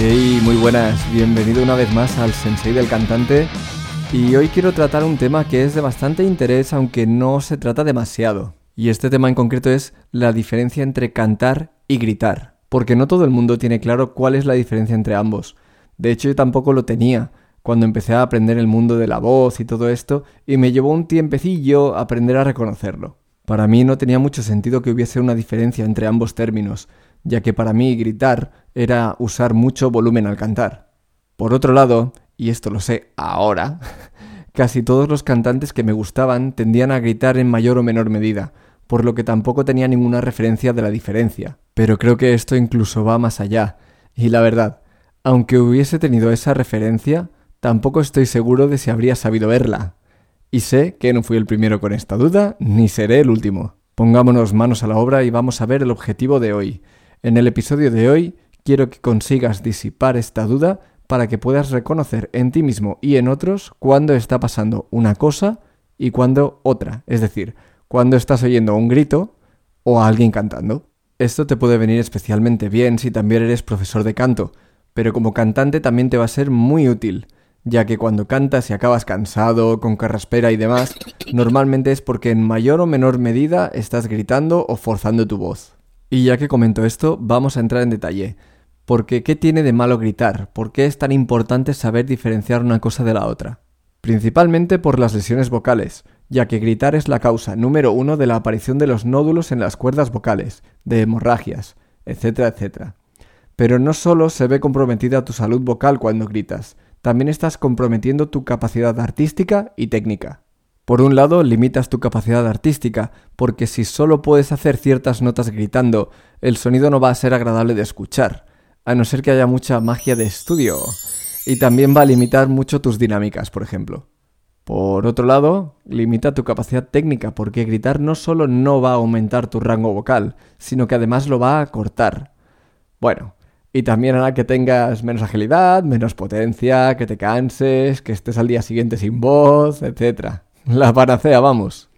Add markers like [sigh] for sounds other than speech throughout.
Hey, muy buenas, bienvenido una vez más al Sensei del Cantante. Y hoy quiero tratar un tema que es de bastante interés, aunque no se trata demasiado. Y este tema en concreto es la diferencia entre cantar y gritar. Porque no todo el mundo tiene claro cuál es la diferencia entre ambos. De hecho, yo tampoco lo tenía cuando empecé a aprender el mundo de la voz y todo esto, y me llevó un tiempecillo aprender a reconocerlo. Para mí no tenía mucho sentido que hubiese una diferencia entre ambos términos, ya que para mí gritar era usar mucho volumen al cantar. Por otro lado, y esto lo sé ahora, [laughs] casi todos los cantantes que me gustaban tendían a gritar en mayor o menor medida, por lo que tampoco tenía ninguna referencia de la diferencia. Pero creo que esto incluso va más allá, y la verdad, aunque hubiese tenido esa referencia, tampoco estoy seguro de si habría sabido verla. Y sé que no fui el primero con esta duda, ni seré el último. Pongámonos manos a la obra y vamos a ver el objetivo de hoy, en el episodio de hoy quiero que consigas disipar esta duda para que puedas reconocer en ti mismo y en otros cuándo está pasando una cosa y cuándo otra, es decir, cuando estás oyendo un grito o a alguien cantando. Esto te puede venir especialmente bien si también eres profesor de canto, pero como cantante también te va a ser muy útil, ya que cuando cantas y acabas cansado, con carraspera y demás, normalmente es porque en mayor o menor medida estás gritando o forzando tu voz. Y ya que comento esto, vamos a entrar en detalle. Porque ¿qué tiene de malo gritar? ¿Por qué es tan importante saber diferenciar una cosa de la otra? Principalmente por las lesiones vocales, ya que gritar es la causa número uno de la aparición de los nódulos en las cuerdas vocales, de hemorragias, etcétera, etcétera. Pero no solo se ve comprometida tu salud vocal cuando gritas, también estás comprometiendo tu capacidad artística y técnica. Por un lado, limitas tu capacidad artística, porque si solo puedes hacer ciertas notas gritando, el sonido no va a ser agradable de escuchar, a no ser que haya mucha magia de estudio. Y también va a limitar mucho tus dinámicas, por ejemplo. Por otro lado, limita tu capacidad técnica, porque gritar no solo no va a aumentar tu rango vocal, sino que además lo va a cortar. Bueno, y también hará que tengas menos agilidad, menos potencia, que te canses, que estés al día siguiente sin voz, etc. La panacea, vamos.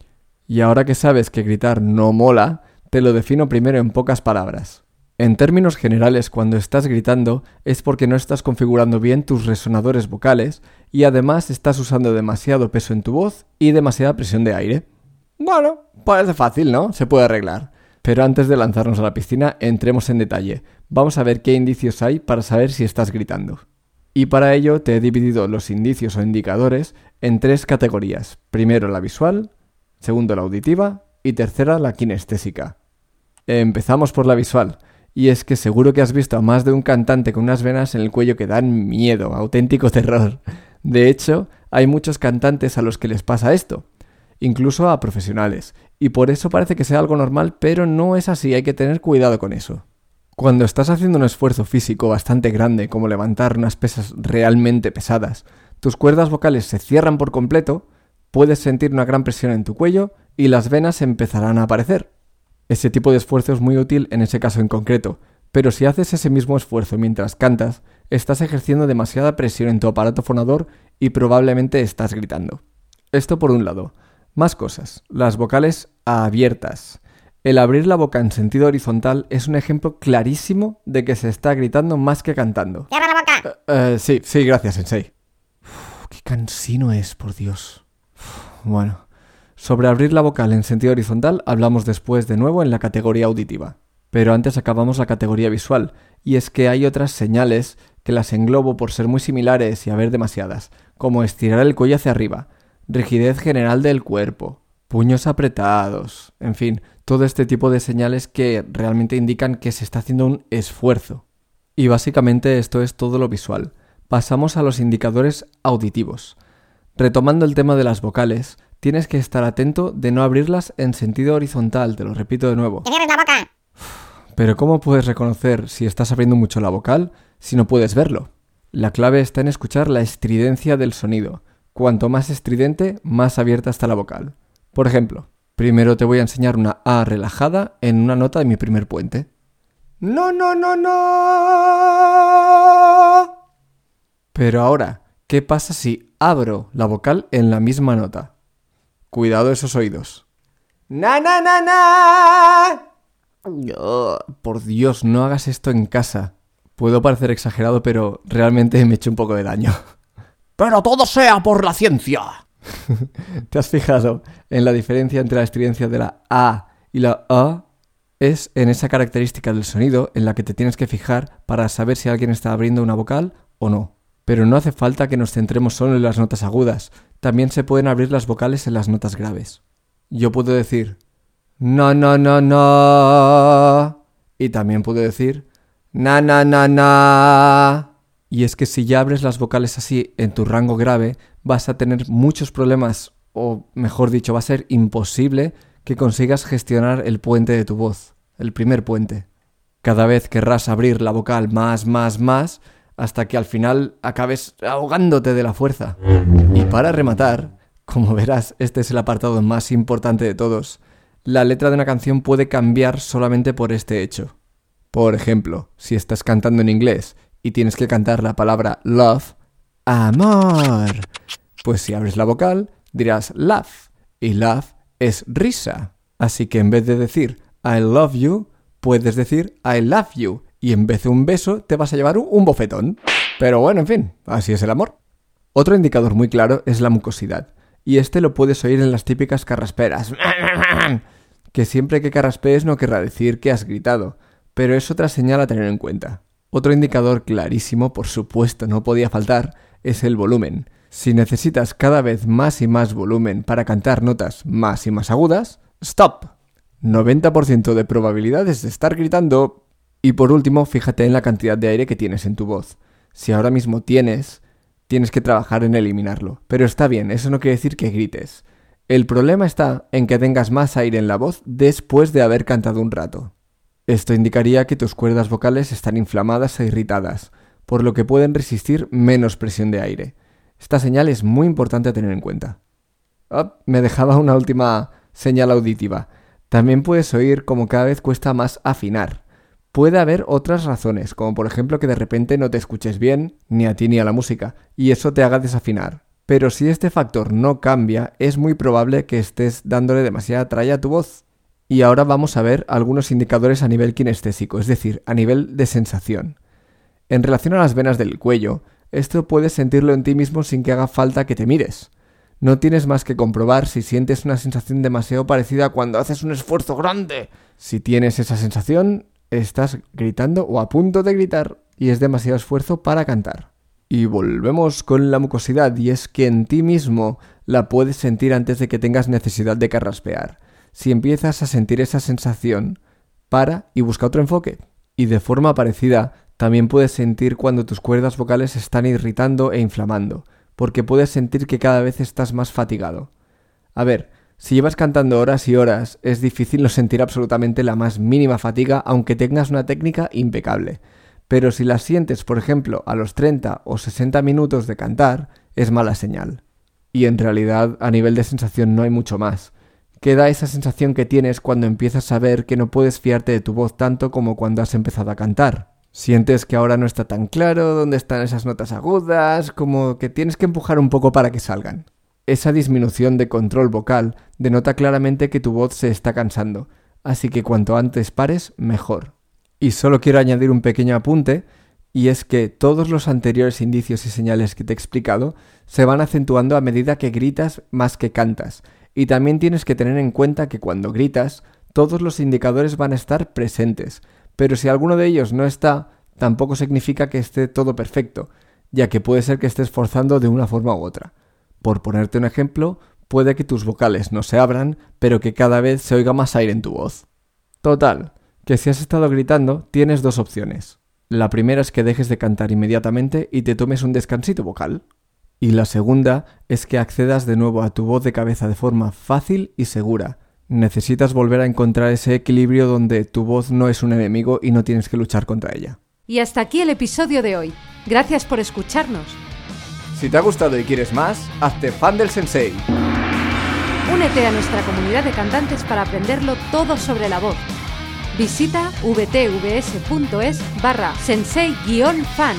Y ahora que sabes que gritar no mola, te lo defino primero en pocas palabras. En términos generales, cuando estás gritando es porque no estás configurando bien tus resonadores vocales y además estás usando demasiado peso en tu voz y demasiada presión de aire. Bueno, parece fácil, ¿no? Se puede arreglar. Pero antes de lanzarnos a la piscina, entremos en detalle. Vamos a ver qué indicios hay para saber si estás gritando. Y para ello te he dividido los indicios o indicadores en tres categorías. Primero la visual, segundo la auditiva y tercera la kinestésica. Empezamos por la visual. Y es que seguro que has visto a más de un cantante con unas venas en el cuello que dan miedo, auténtico terror. De hecho, hay muchos cantantes a los que les pasa esto, incluso a profesionales, y por eso parece que sea algo normal, pero no es así, hay que tener cuidado con eso. Cuando estás haciendo un esfuerzo físico bastante grande, como levantar unas pesas realmente pesadas, tus cuerdas vocales se cierran por completo, puedes sentir una gran presión en tu cuello y las venas empezarán a aparecer. Ese tipo de esfuerzo es muy útil en ese caso en concreto, pero si haces ese mismo esfuerzo mientras cantas, estás ejerciendo demasiada presión en tu aparato fonador y probablemente estás gritando. Esto por un lado. Más cosas. Las vocales abiertas. El abrir la boca en sentido horizontal es un ejemplo clarísimo de que se está gritando más que cantando. ¡Cierra la boca! Eh, eh, sí, sí, gracias, Sensei. qué cansino es, por Dios. bueno, sobre abrir la vocal en sentido horizontal hablamos después de nuevo en la categoría auditiva. Pero antes acabamos la categoría visual, y es que hay otras señales que las englobo por ser muy similares y haber demasiadas, como estirar el cuello hacia arriba, rigidez general del cuerpo, puños apretados, en fin, todo este tipo de señales que realmente indican que se está haciendo un esfuerzo. Y básicamente esto es todo lo visual. Pasamos a los indicadores auditivos. Retomando el tema de las vocales, tienes que estar atento de no abrirlas en sentido horizontal, te lo repito de nuevo. ¡Que la boca! Pero ¿cómo puedes reconocer si estás abriendo mucho la vocal si no puedes verlo? La clave está en escuchar la estridencia del sonido. Cuanto más estridente, más abierta está la vocal. Por ejemplo, primero te voy a enseñar una A relajada en una nota de mi primer puente. No, no, no, no. Pero ahora, ¿qué pasa si abro la vocal en la misma nota? Cuidado esos oídos. Na, na, na, na. por Dios, no hagas esto en casa. Puedo parecer exagerado, pero realmente me he hecho un poco de daño. Pero todo sea por la ciencia. [laughs] ¿Te has fijado en la diferencia entre la estridencia de la A y la A? Es en esa característica del sonido en la que te tienes que fijar para saber si alguien está abriendo una vocal o no. Pero no hace falta que nos centremos solo en las notas agudas, también se pueden abrir las vocales en las notas graves. Yo puedo decir no, no, no, no. Y también puedo decir na, na, na, na. Y es que si ya abres las vocales así en tu rango grave, vas a tener muchos problemas, o mejor dicho, va a ser imposible que consigas gestionar el puente de tu voz, el primer puente. Cada vez querrás abrir la vocal más, más, más, hasta que al final acabes ahogándote de la fuerza. Y para rematar, como verás, este es el apartado más importante de todos, la letra de una canción puede cambiar solamente por este hecho. Por ejemplo, si estás cantando en inglés y tienes que cantar la palabra love, amor, pues si abres la vocal dirás love y love es risa. Así que en vez de decir I love you, puedes decir I love you y en vez de un beso te vas a llevar un bofetón. Pero bueno, en fin, así es el amor. Otro indicador muy claro es la mucosidad, y este lo puedes oír en las típicas carrasperas. [clears throat] que siempre que carraspees no querrá decir que has gritado, pero es otra señal a tener en cuenta. Otro indicador clarísimo, por supuesto, no podía faltar, es el volumen. Si necesitas cada vez más y más volumen para cantar notas más y más agudas, stop. 90% de probabilidades de estar gritando. Y por último, fíjate en la cantidad de aire que tienes en tu voz. Si ahora mismo tienes, tienes que trabajar en eliminarlo. Pero está bien, eso no quiere decir que grites. El problema está en que tengas más aire en la voz después de haber cantado un rato. Esto indicaría que tus cuerdas vocales están inflamadas e irritadas, por lo que pueden resistir menos presión de aire. Esta señal es muy importante a tener en cuenta. Oh, me dejaba una última señal auditiva. También puedes oír como cada vez cuesta más afinar. Puede haber otras razones, como por ejemplo que de repente no te escuches bien, ni a ti ni a la música, y eso te haga desafinar. Pero si este factor no cambia, es muy probable que estés dándole demasiada tralla a tu voz. Y ahora vamos a ver algunos indicadores a nivel kinestésico, es decir, a nivel de sensación. En relación a las venas del cuello, esto puedes sentirlo en ti mismo sin que haga falta que te mires. No tienes más que comprobar si sientes una sensación demasiado parecida cuando haces un esfuerzo grande. Si tienes esa sensación, estás gritando o a punto de gritar y es demasiado esfuerzo para cantar. Y volvemos con la mucosidad y es que en ti mismo la puedes sentir antes de que tengas necesidad de carraspear si empiezas a sentir esa sensación, para y busca otro enfoque. Y de forma parecida, también puedes sentir cuando tus cuerdas vocales se están irritando e inflamando, porque puedes sentir que cada vez estás más fatigado. A ver, si llevas cantando horas y horas, es difícil no sentir absolutamente la más mínima fatiga aunque tengas una técnica impecable. Pero si la sientes, por ejemplo, a los 30 o 60 minutos de cantar, es mala señal. Y en realidad, a nivel de sensación no hay mucho más que da esa sensación que tienes cuando empiezas a ver que no puedes fiarte de tu voz tanto como cuando has empezado a cantar. Sientes que ahora no está tan claro dónde están esas notas agudas, como que tienes que empujar un poco para que salgan. Esa disminución de control vocal denota claramente que tu voz se está cansando, así que cuanto antes pares, mejor. Y solo quiero añadir un pequeño apunte, y es que todos los anteriores indicios y señales que te he explicado se van acentuando a medida que gritas más que cantas, y también tienes que tener en cuenta que cuando gritas, todos los indicadores van a estar presentes, pero si alguno de ellos no está, tampoco significa que esté todo perfecto, ya que puede ser que estés forzando de una forma u otra. Por ponerte un ejemplo, puede que tus vocales no se abran, pero que cada vez se oiga más aire en tu voz. Total, que si has estado gritando, tienes dos opciones. La primera es que dejes de cantar inmediatamente y te tomes un descansito vocal. Y la segunda es que accedas de nuevo a tu voz de cabeza de forma fácil y segura. Necesitas volver a encontrar ese equilibrio donde tu voz no es un enemigo y no tienes que luchar contra ella. Y hasta aquí el episodio de hoy. Gracias por escucharnos. Si te ha gustado y quieres más, hazte fan del sensei. Únete a nuestra comunidad de cantantes para aprenderlo todo sobre la voz. Visita vtvs.es barra sensei-fan